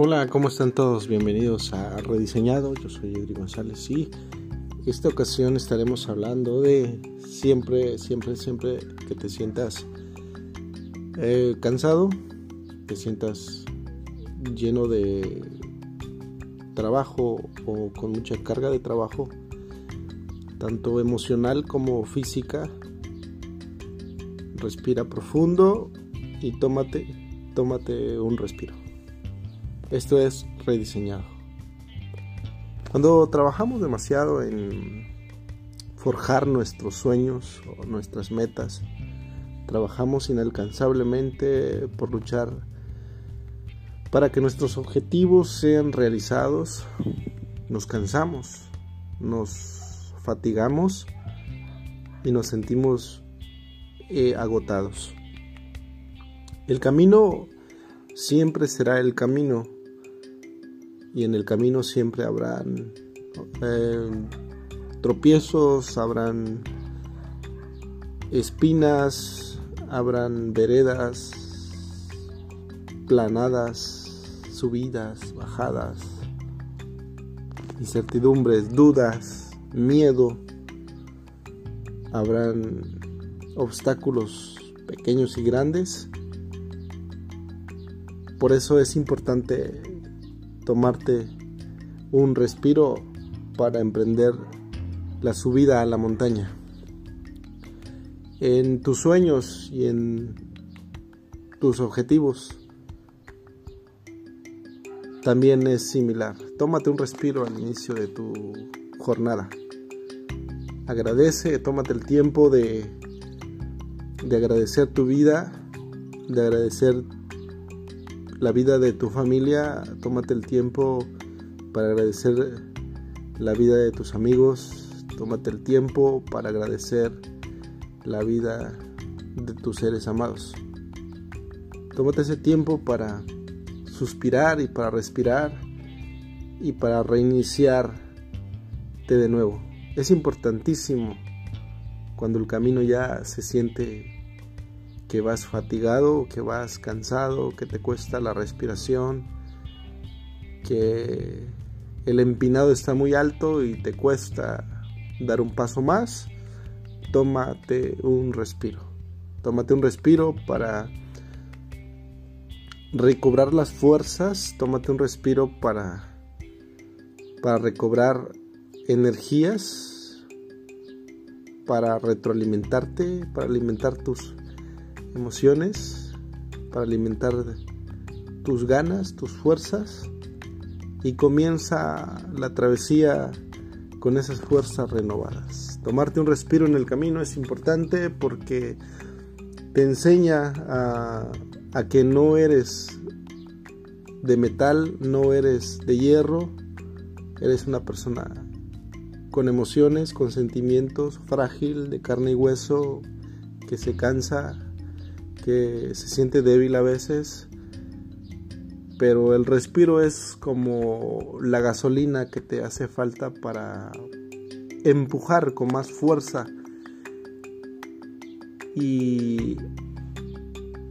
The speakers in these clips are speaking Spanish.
Hola, ¿cómo están todos? Bienvenidos a Rediseñado. Yo soy Edri González y esta ocasión estaremos hablando de siempre, siempre, siempre que te sientas eh, cansado, te sientas lleno de trabajo o con mucha carga de trabajo, tanto emocional como física. Respira profundo y tómate, tómate un respiro. Esto es rediseñado. Cuando trabajamos demasiado en forjar nuestros sueños o nuestras metas, trabajamos inalcanzablemente por luchar para que nuestros objetivos sean realizados, nos cansamos, nos fatigamos y nos sentimos eh, agotados. El camino siempre será el camino y en el camino siempre habrán eh, tropiezos, habrán espinas, habrán veredas planadas, subidas, bajadas, incertidumbres, dudas, miedo, habrán obstáculos pequeños y grandes. Por eso es importante tomarte un respiro para emprender la subida a la montaña. En tus sueños y en tus objetivos también es similar. Tómate un respiro al inicio de tu jornada. Agradece, tómate el tiempo de, de agradecer tu vida, de agradecer la vida de tu familia, tómate el tiempo para agradecer la vida de tus amigos, tómate el tiempo para agradecer la vida de tus seres amados. Tómate ese tiempo para suspirar y para respirar y para reiniciarte de nuevo. Es importantísimo cuando el camino ya se siente que vas fatigado, que vas cansado, que te cuesta la respiración, que el empinado está muy alto y te cuesta dar un paso más, tómate un respiro. Tómate un respiro para recobrar las fuerzas, tómate un respiro para para recobrar energías, para retroalimentarte, para alimentar tus emociones, para alimentar tus ganas, tus fuerzas y comienza la travesía con esas fuerzas renovadas. Tomarte un respiro en el camino es importante porque te enseña a, que no eres de metal, no eres de hierro, eres una persona con emociones, con sentimientos, frágil, de carne y hueso, que se cansa, que se siente débil a veces, pero el respiro es como la gasolina que te hace falta para empujar con más fuerza y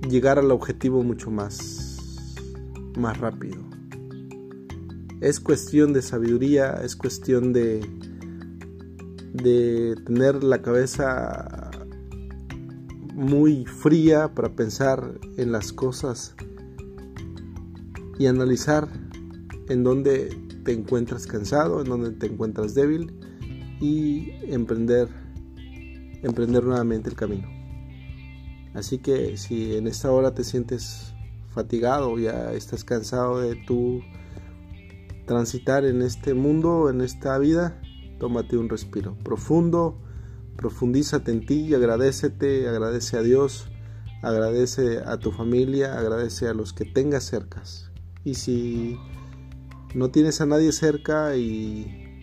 llegar al objetivo mucho más más rápido. Es cuestión de sabiduría, es cuestión de de tener la cabeza muy fría para pensar en las cosas y analizar en dónde te encuentras cansado, en dónde te encuentras débil y emprender emprender nuevamente el camino. Así que si en esta hora te sientes fatigado, ya estás cansado de tu transitar en este mundo, en esta vida, tómate un respiro profundo profundízate en ti y agradecete, agradece a Dios, agradece a tu familia, agradece a los que tengas cercas. Y si no tienes a nadie cerca y,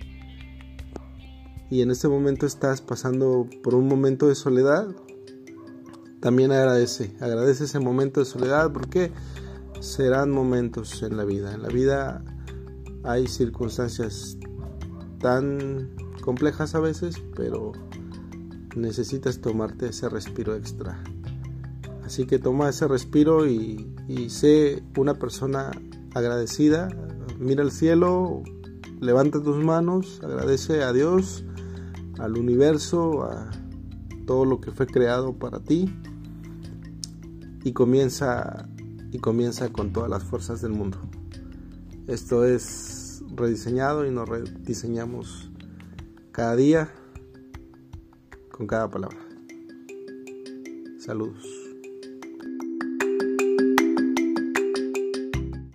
y en este momento estás pasando por un momento de soledad, también agradece, agradece ese momento de soledad porque serán momentos en la vida. En la vida hay circunstancias tan complejas a veces, pero necesitas tomarte ese respiro extra. Así que toma ese respiro y, sé una persona agradecida, mira al cielo, levanta tus manos, agradece a Dios, al universo, a todo lo que fue creado para ti y comienza y comienza con todas las fuerzas del mundo. Esto es rediseñado y nos rediseñamos cada día con cada palabra. Saludos.